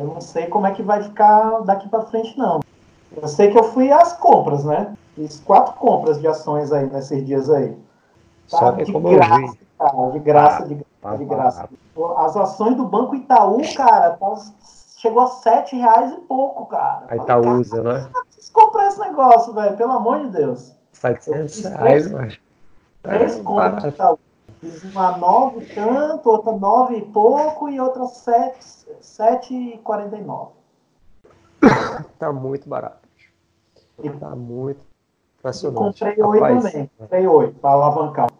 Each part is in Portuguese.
Eu não sei como é que vai ficar daqui para frente, não. Eu sei que eu fui às compras, né? Fiz quatro compras de ações aí nesses dias aí. Tá? De como graça, eu vi. cara, de graça, de, Ah, de tá, graça. As ações do Banco Itaú, cara, tá- chegou a sete reais e pouco, cara. A Itaúsa, né? preciso comprar esse negócio, velho, pelo amor de Deus. 700 reais, mas. Três compras de Itaú. Uma nove e tanto, outra nove e pouco e outra sete, sete e quarenta e nove. Tá muito barato. E Tá muito E impressionante. comprei oi Rapaz, também. Comprei oi, para alavancar.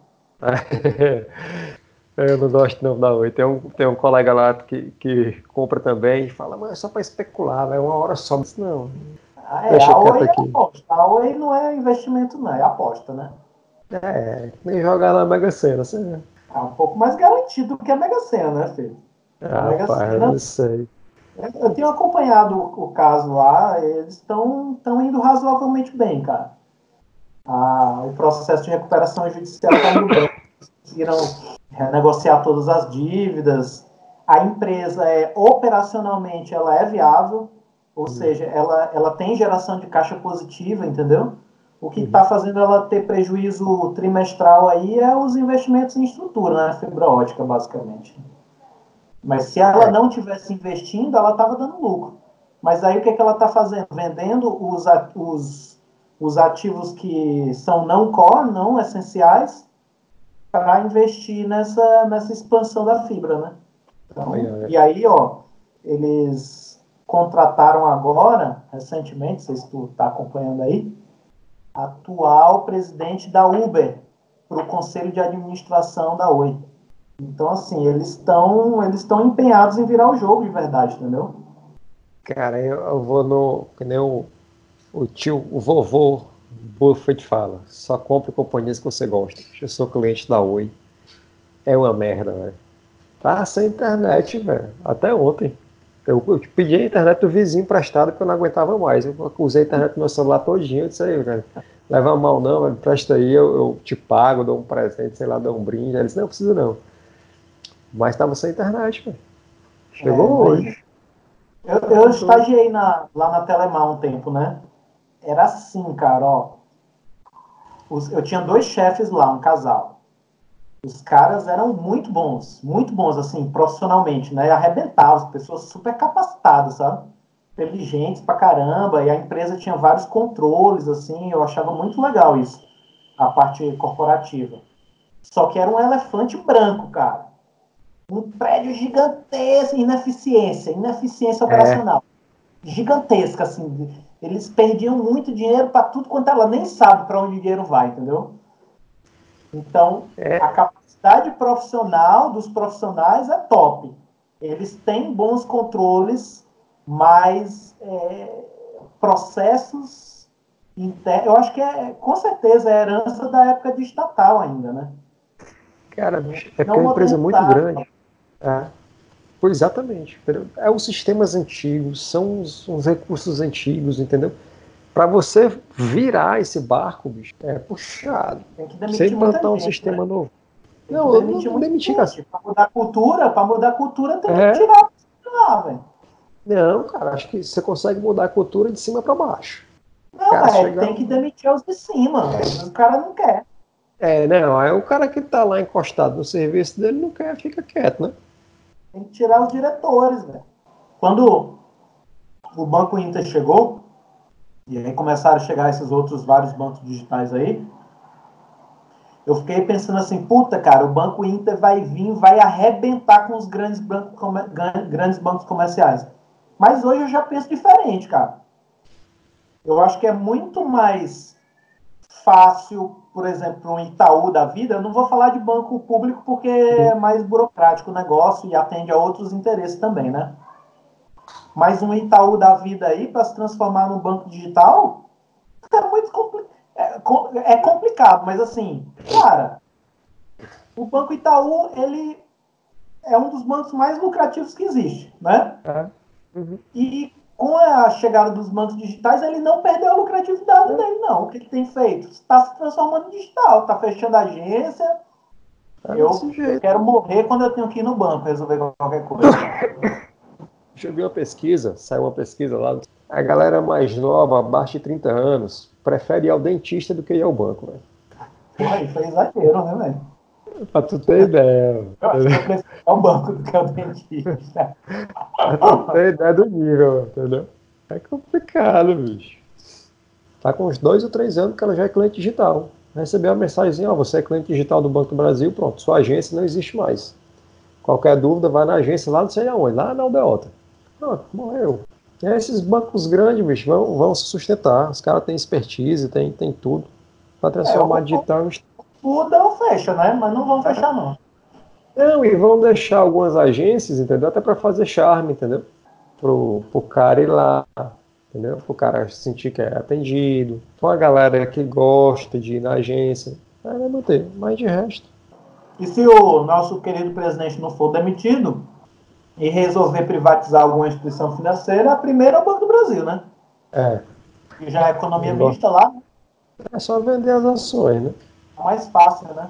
Eu não gosto não da Oi. Tem um, tem um colega lá que, que compra também e fala, mas é só para especular, é uma hora só. Mas não. Ah, é, Deixa a oi é aposta. A oi não é investimento, não, é aposta, né? É, nem jogar na Mega Sena. Você... É um pouco mais garantido do que a Mega Sena, né, filho? Ah, Mega eu Sena- não sei. Eu tenho acompanhado o, o caso lá, eles estão indo razoavelmente bem, cara. Ah, o processo de recuperação judicial está indo bem. Conseguiram renegociar todas as dívidas. A empresa é operacionalmente ela é viável, ou seja, ela, ela tem geração de caixa positiva, entendeu? O que está fazendo ela ter prejuízo trimestral aí é os investimentos em estrutura, né? Fibra ótica, basicamente. Mas se ela É. não tivesse investindo, ela estava dando lucro. Mas aí o que, que ela está fazendo? Vendendo os, os, os ativos que são não core, não essenciais, para investir nessa, nessa expansão da fibra, né? Então, e aí, ó, eles contrataram agora, recentemente, não sei se tu está acompanhando aí, atual presidente da Uber para o conselho de administração da Oi. Então, assim, eles estão eles estão empenhados em virar o jogo de verdade, entendeu? Cara, eu, eu vou no. Que nem o, o tio, o vovô Buffett fala. Só compre companhias que você gosta. Eu sou cliente da Oi. É uma merda, velho. Tá sem internet, velho. Até ontem. Eu, eu pedi a internet do vizinho emprestado porque eu não aguentava mais. Eu usei a internet no meu celular todinho. Eu disse aí, velho. Leva mal não, velho. Presta aí, eu, eu te pago, dou um presente, sei lá, dou um brinde. Ele disse, não, precisa não. Mas tava sem internet, velho. Chegou É, hoje. Eu, eu estagiei na, lá na Telemar um tempo, né? Era assim, cara, ó. Os- eu tinha dois chefes lá, um casal. Os caras eram muito bons, muito bons, assim, profissionalmente, né? Arrebentavam, pessoas super capacitadas, sabe? Inteligentes pra caramba, e a empresa tinha vários controles, assim, eu achava muito legal isso, a parte corporativa. Só que era um elefante branco, cara. Um prédio gigantesco, ineficiência, ineficiência operacional. Gigantesca, assim. Eles perdiam muito dinheiro para tudo quanto ela nem sabe para onde o dinheiro vai, entendeu? Então, É. a capacidade profissional dos profissionais é top. Eles têm bons controles, mas é, processos internos. Eu acho que é, com certeza, é herança da época de estatal ainda, né? Cara, é é uma empresa muito grande. É. Pois exatamente. entendeu? É os sistemas antigos, são os, os recursos antigos, entendeu? Para você virar esse barco, bicho, é puxado. Tem que demitir muita implantar um gente, sistema né? novo. Não, eu demitir não muita demiti, gente. Pra mudar a cultura, pra mudar a cultura tem É. que tirar lá, velho. Não, cara, acho que você consegue mudar a cultura de cima para baixo. Não, Cara, chega- tem que demitir os de cima. velho. O cara não quer. É, não, aí o cara que tá lá encostado no serviço dele não quer, fica quieto, né? Tem que tirar os diretores, velho. Quando o Banco Inter chegou, e aí começaram a chegar esses outros vários bancos digitais aí, eu fiquei pensando assim, puta, cara, o Banco Inter vai vir, vai arrebentar com os grandes bancos, grandes bancos comerciais. Mas hoje eu já penso diferente, cara. Eu acho que é muito mais fácil, por exemplo, um Itaú da vida. Eu não vou falar de banco público porque é mais burocrático o negócio e atende a outros interesses também, né? Mas um Itaú da vida aí, para se transformar num banco digital, é muito compli é, é complicado, mas assim, cara, o Banco Itaú, ele é um dos bancos mais lucrativos que existe, né? Uhum. E com a chegada dos bancos digitais, ele não perdeu a lucratividade dele, não. O que ele tem feito? Está se transformando em digital, está fechando a agência. É eu jeito. quero morrer quando eu tenho que ir no banco resolver qualquer coisa. eu vi uma pesquisa, saiu uma pesquisa lá. A galera mais nova, abaixo de 30 anos, prefere ir ao dentista do que ir ao banco, velho. Porra, isso é exagero, né, velho? Pra tu ter ideia. Ir ao banco do que ao dentista. pra tu ter ideia do nível, entendeu? É complicado, bicho. Tá com uns dois ou três anos que ela já é cliente digital. Recebeu uma mensagem, ó, você é cliente digital do Banco do Brasil, pronto, sua agência não existe mais. Qualquer dúvida, vai na agência lá não sei aonde, lá na Aldeota. Pronto, morreu. E aí esses bancos grandes, bicho, vão, vão se sustentar. Os caras têm expertise, tem, tem tudo. Para transformar É, digital em Muda ou fecha, né? Mas não vão fechar, não. Não, e vão deixar algumas agências, entendeu? Até para fazer charme, entendeu? Pro, pro cara ir lá, entendeu? Pro cara sentir que é atendido. Pra uma galera que gosta de ir na agência. Aí vai manter. Mas de resto. E se o nosso querido presidente não for demitido e resolver privatizar alguma instituição financeira, a primeira é o Banco do Brasil, né? É. Que já é economia mista lá, né? É só vender as ações, né? É mais fácil, né?